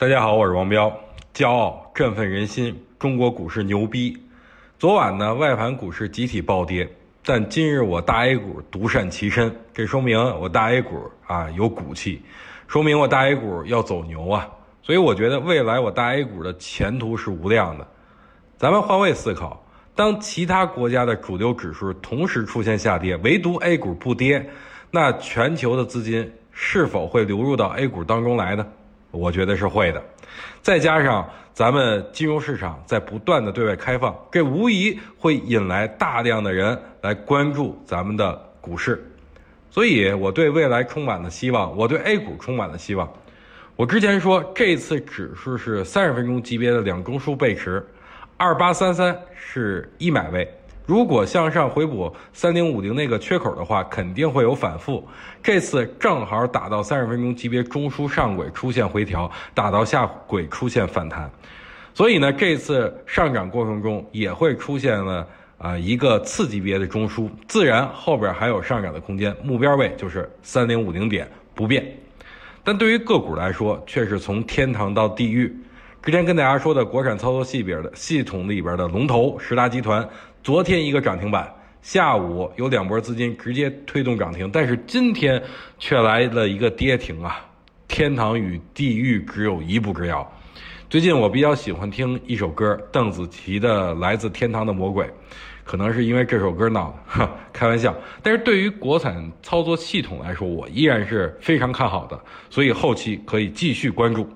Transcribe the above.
大家好，我是王彪，骄傲振奋人心，中国股市牛逼。昨晚呢，外盘股市集体暴跌，但今日我大 A 股独善其身，这说明我大 A 股啊有骨气，说明我大 A 股要走牛啊。所以我觉得未来我大 A 股的前途是无量的。咱们换位思考，当其他国家的主流指数同时出现下跌，唯独 A 股不跌，那全球的资金是否会流入到 A 股当中来呢？我觉得是会的，再加上咱们金融市场在不断的对外开放，这无疑会引来大量的人来关注咱们的股市，所以我对未来充满了希望，我对 A 股充满了希望。我之前说这次指数是三十分钟级别的两中枢背驰，二八三三是一买位。如果向上回补三零五零那个缺口的话，肯定会有反复。这次正好打到三十分钟级别中枢上轨出现回调，打到下轨出现反弹，所以呢，这次上涨过程中也会出现了啊一个次级别的中枢，自然后边还有上涨的空间。目标位就是三零五零点不变，但对于个股来说，却是从天堂到地狱。之前跟大家说的国产操作系边的系统里边的龙头十大集团。昨天一个涨停板，下午有两波资金直接推动涨停，但是今天却来了一个跌停啊！天堂与地狱只有一步之遥。最近我比较喜欢听一首歌，邓紫棋的《来自天堂的魔鬼》，可能是因为这首歌闹的，哈开玩笑。但是对于国产操作系统来说，我依然是非常看好的，所以后期可以继续关注。